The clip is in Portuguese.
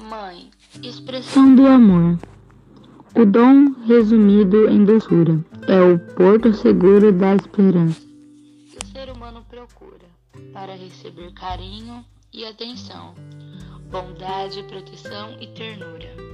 Mãe, Expressão do amor. O dom resumido em doçura é o porto seguro da esperança que o ser humano procura para receber carinho e atenção, bondade, proteção e ternura.